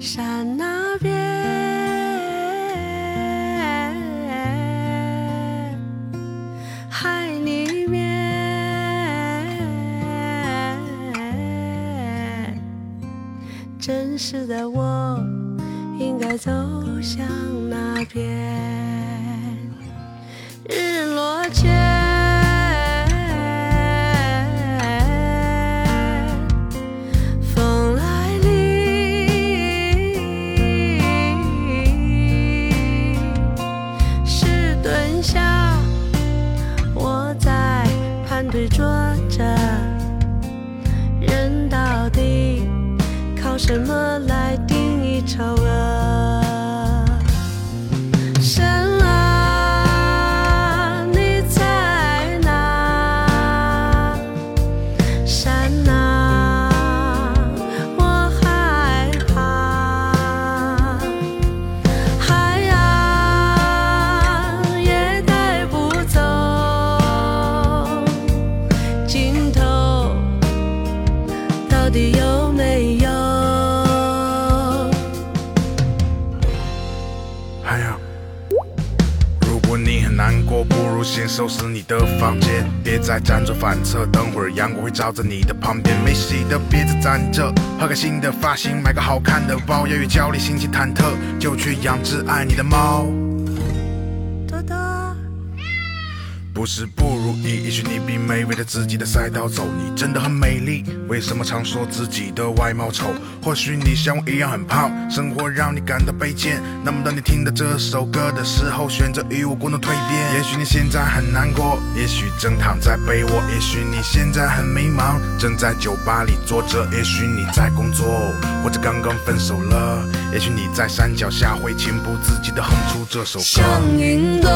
山那边，海里面，真实的我应该走向哪边？什么来反侧。等会儿阳光会照在你的旁边，没洗的别再攒着，换个新的发型，买个好看的包，要与焦虑，心情忐忑，就去养只爱你的猫。多多。不是不也许你并没围着自己的赛道走，你真的很美丽。为什么常说自己的外貌丑？或许你像我一样很胖，生活让你感到卑贱。那么当你听到这首歌的时候，选择与我共同蜕变。也许你现在很难过，也许正躺在被窝，也许你现在很迷茫，正在酒吧里坐着，也许你在工作，或者刚刚分手了。也许你在山脚下会情不自禁地哼出这首歌。像云端，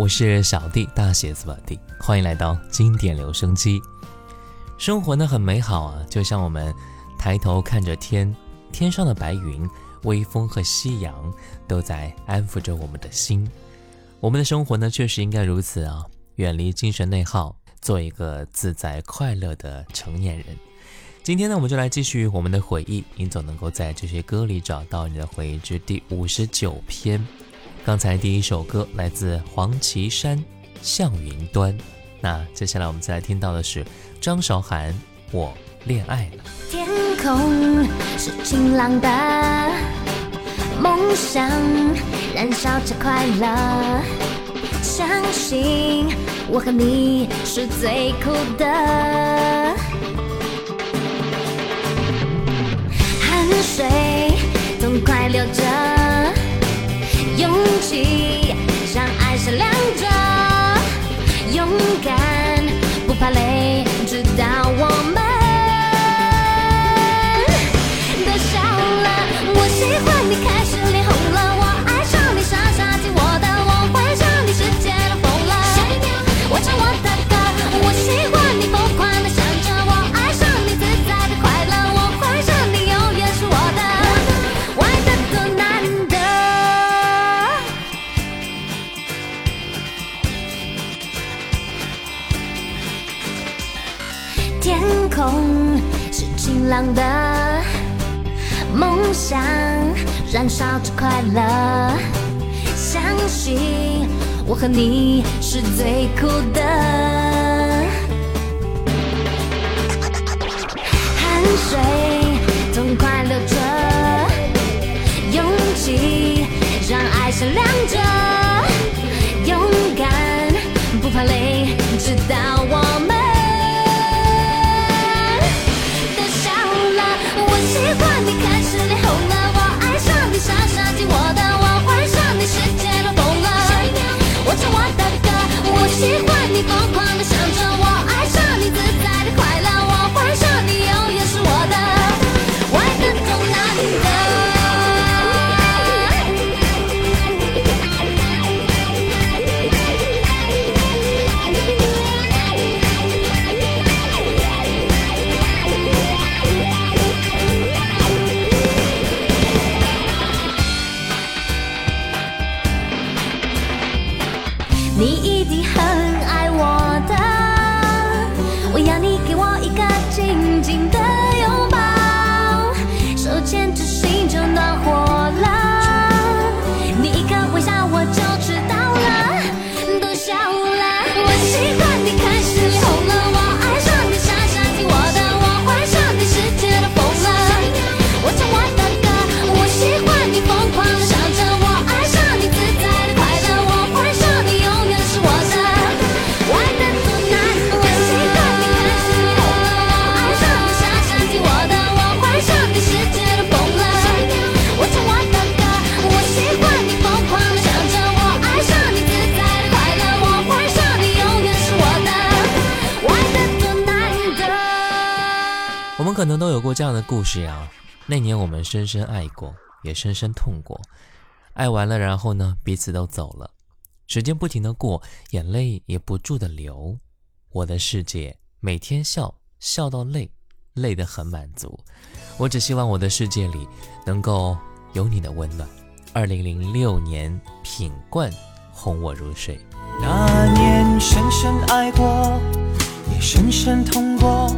我是小弟，大写字母弟，欢迎来到经典留声机。生活呢很美好啊，就像我们抬头看着天，天上的白云、微风和夕阳都在安抚着我们的心。我们的生活呢确实应该如此啊，远离精神内耗，做一个自在快乐的成年人。今天呢，我们就来继续我们的回忆，你总能够在这些歌里找到你的回忆之第五十九篇。刚才第一首歌来自黄绮珊，《向云端》。那接下来我们再来听到的是张韶涵，《我恋爱了》。天空是晴朗的，梦想燃烧着快乐，相信我和你是最酷的，汗水痛快流着，勇气让爱闪亮着，勇敢不怕累，和你是最酷的。这样的故事啊。那年我们深深爱过，也深深痛过，爱完了，然后呢，彼此都走了。时间不停的过，眼泪也不住的流。我的世界每天笑，笑到累，累得很满足。我只希望我的世界里能够有你的温暖。二零零六年，品冠哄我入睡。那年深深爱过，也深深痛过，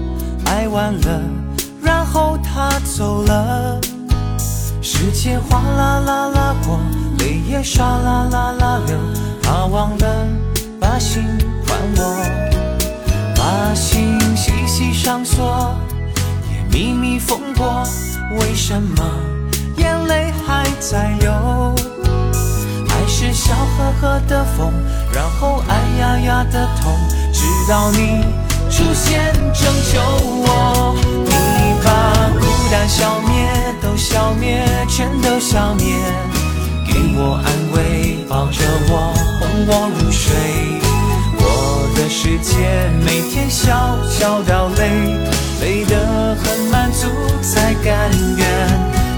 爱完了，走了。时间哗啦啦啦过，泪也唰啦啦啦流，他忘了把心还我，把心细细上锁，也秘密缝过，为什么眼泪还在流？爱是笑呵呵的风，然后哎呀呀的痛，直到你出现拯救我。你把孤单消灭，都消灭，全都消灭，给我安慰，抱着我，哄我入睡。我的世界每天笑笑到累，累得很满足才甘愿。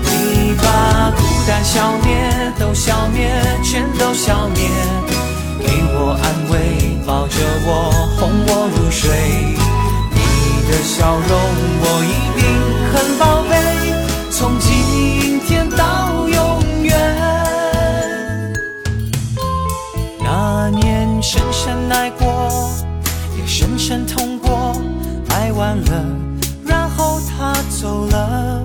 你把孤单消灭，都消灭，全都消灭，给我安慰，抱着我，哄我入睡。你的笑容我一宝贝，从今天到永远。那年深深爱过，也深深痛过，爱完了，然后他走了。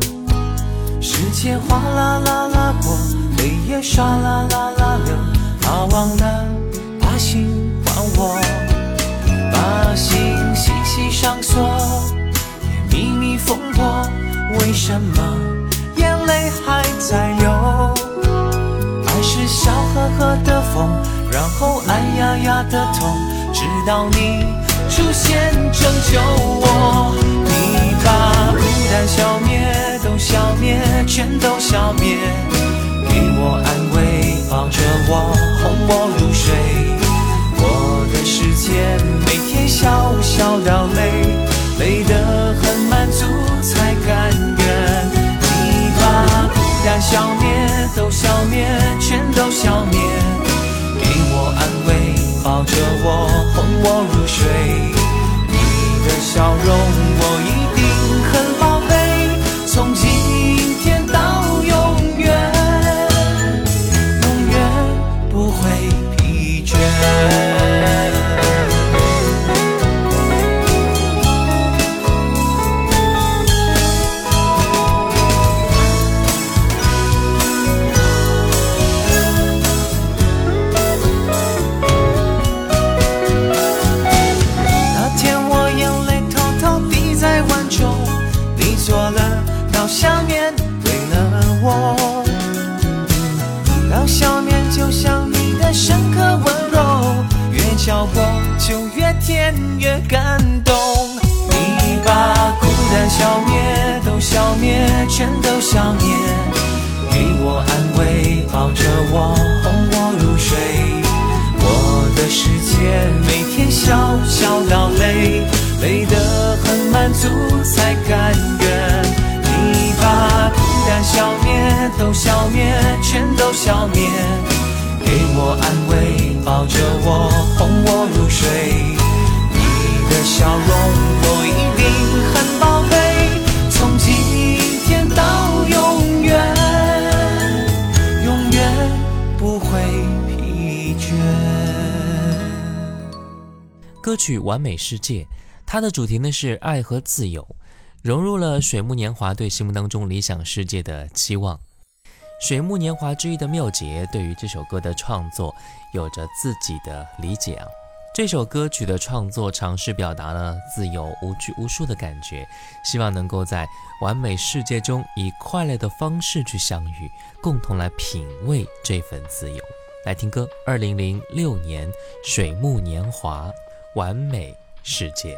时间哗啦啦啦过，泪也唰啦啦啦流，他忘了把心还我，把心细细上锁，什么眼泪还在流？爱是笑呵呵的风，然后哎呀呀的痛，直到你出现拯救我。你把孤单消灭，都消灭，全都消灭，给我安慰，抱着我，哄我入睡。我的世界每天笑笑到累，累的消灭，都消灭，全都消灭，给我安慰，抱着我，哄我入睡。你的笑容我全都消灭，给我安慰，抱着我，哄我入睡。我的世界每天笑笑到累，累得很满足才甘愿。你把孤单消灭，都消灭，全都消灭，给我安慰，抱着我，哄我入睡。你的笑容我一歌曲《完美世界》，它的主题呢是爱和自由，融入了水木年华对心目当中理想世界的期望。水木年华之一的妙杰对于这首歌的创作有着自己的理解啊。这首歌曲的创作尝试表达了自由无拘无束的感觉，希望能够在完美世界中以快乐的方式去相遇，共同来品味这份自由。来听歌，二零零六年《水木年华》。完美世界。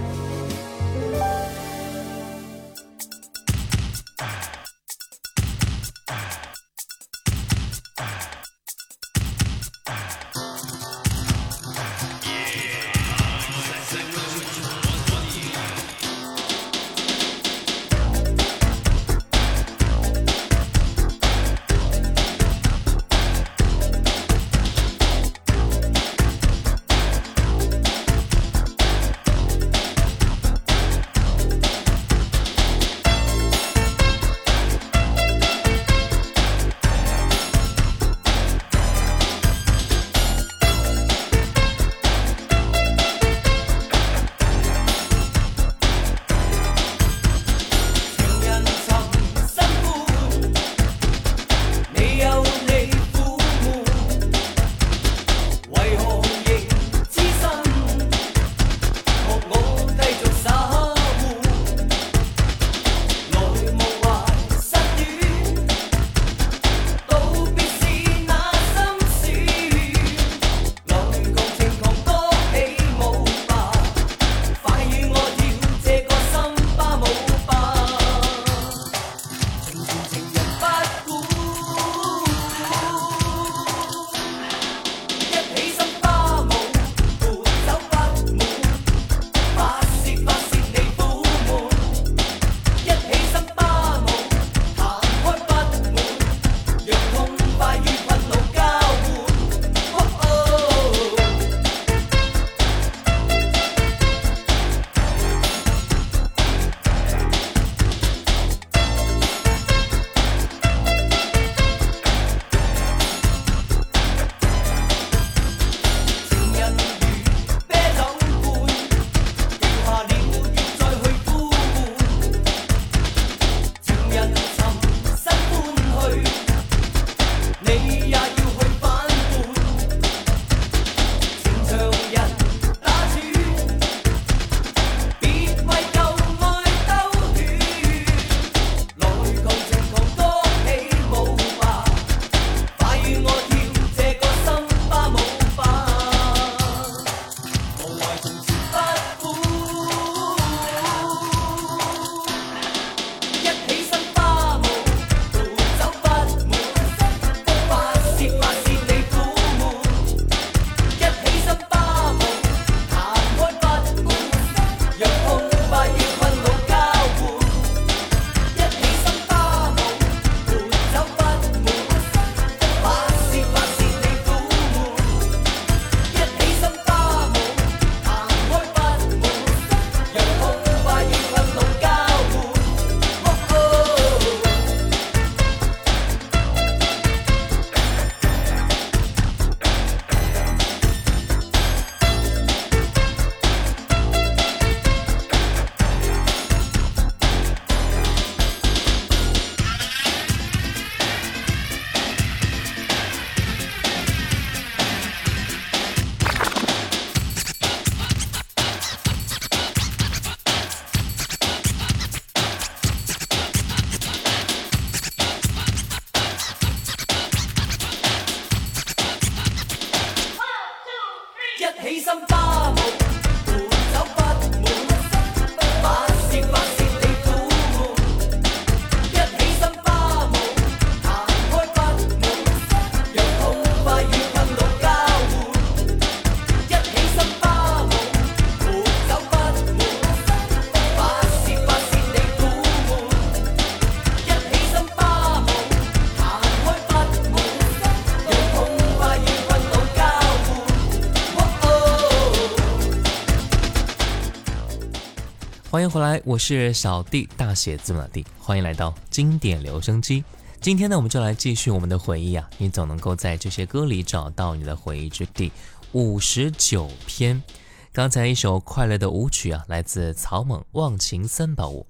回来，我是小弟，大写字母的弟，欢迎来到经典留声机。今天呢，我们就来继续我们的回忆啊！你总能够在这些歌里找到你的回忆之地。五十九篇，刚才一首快乐的舞曲啊，来自草蜢《忘情三宝舞》。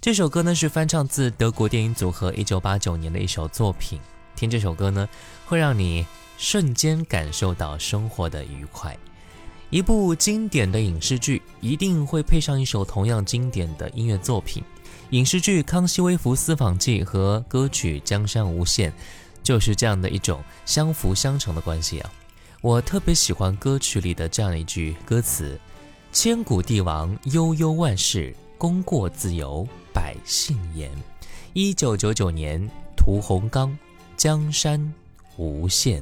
这首歌呢是翻唱自德国电影组合一九八九年的一首作品。听这首歌呢，会让你瞬间感受到生活的愉快。一部经典的影视剧一定会配上一首同样经典的音乐作品。影视剧《康熙微服私访记》和歌曲《江山无限》就是这样的一种相辅相成的关系啊！我特别喜欢歌曲里的这样一句歌词：“千古帝王悠悠万世，功过自有百姓言。”一九九九年，屠洪刚，《江山无限》。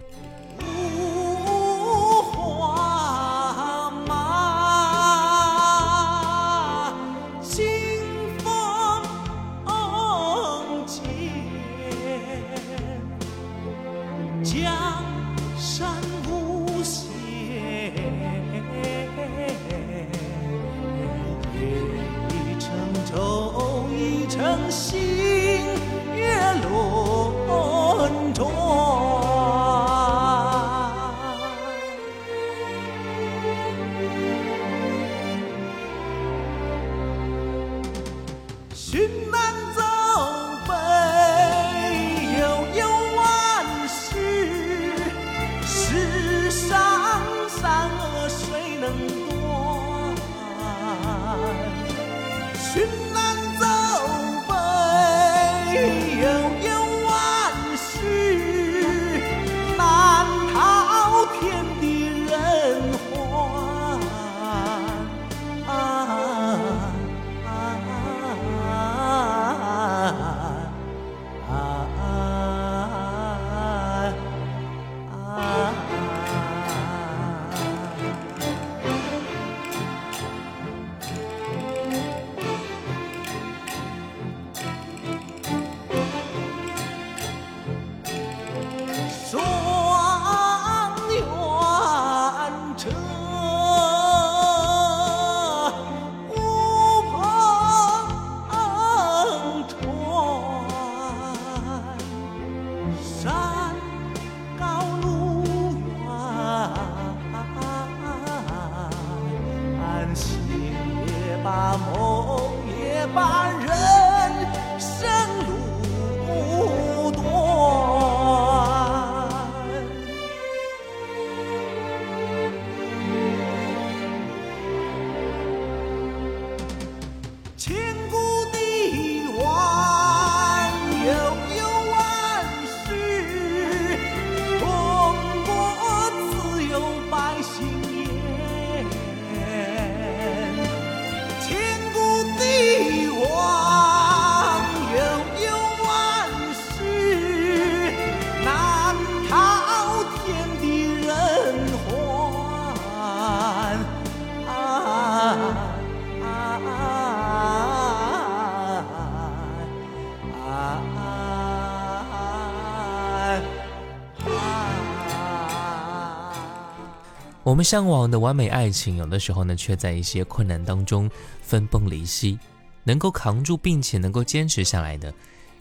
我们向往的完美爱情，有的时候呢，却在一些困难当中分崩离析。能够扛住并且能够坚持下来的，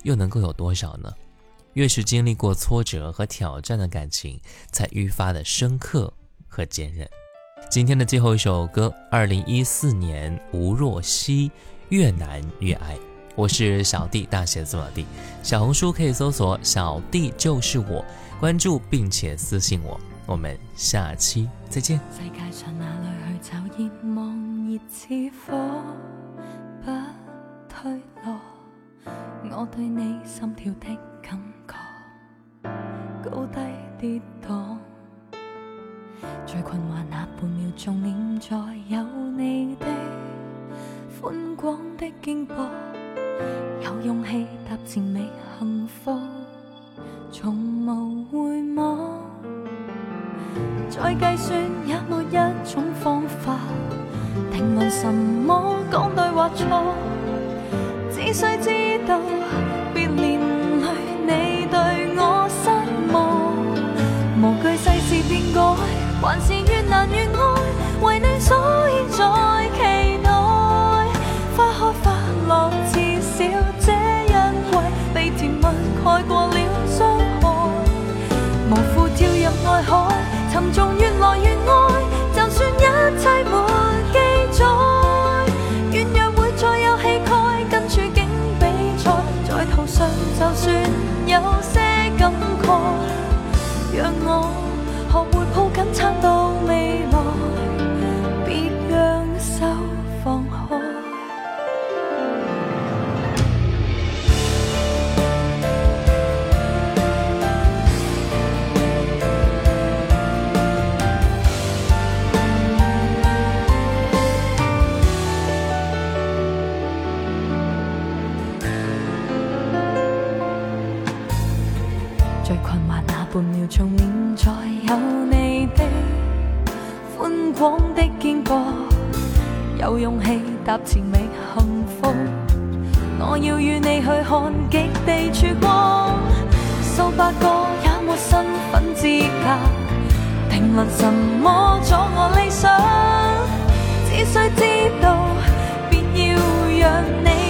又能够有多少呢？越是经历过挫折和挑战的感情，才愈发的深刻和坚韧。今天的最后一首歌，二零一四年吴若希《越难越爱》。我是小弟，大写字母弟。小红书可以搜索“小弟就是我”，关注并且私信我。我们下期再见。世界上哪里去找热望热似火，不退落。我对你心跳的感觉，高低跌宕。最困惑那半秒钟，念在有你的宽广的肩膊，有勇气踏前觅幸福，从无回望。再计算也没一种方法定论什么讲对或错，只需知道别连累你对我失望，无惧世事变改，还是越难越爱，为你所以在期待，花开花落至少这一季，被甜蜜盖过了伤害，无负跳入爱海。沉重越，从现在有你的宽广的肩膊，有勇气踏前觅幸福。我要与你去看极地曙光，数百个也没身份资格评论什么阻我理想，只需知道，别要让你。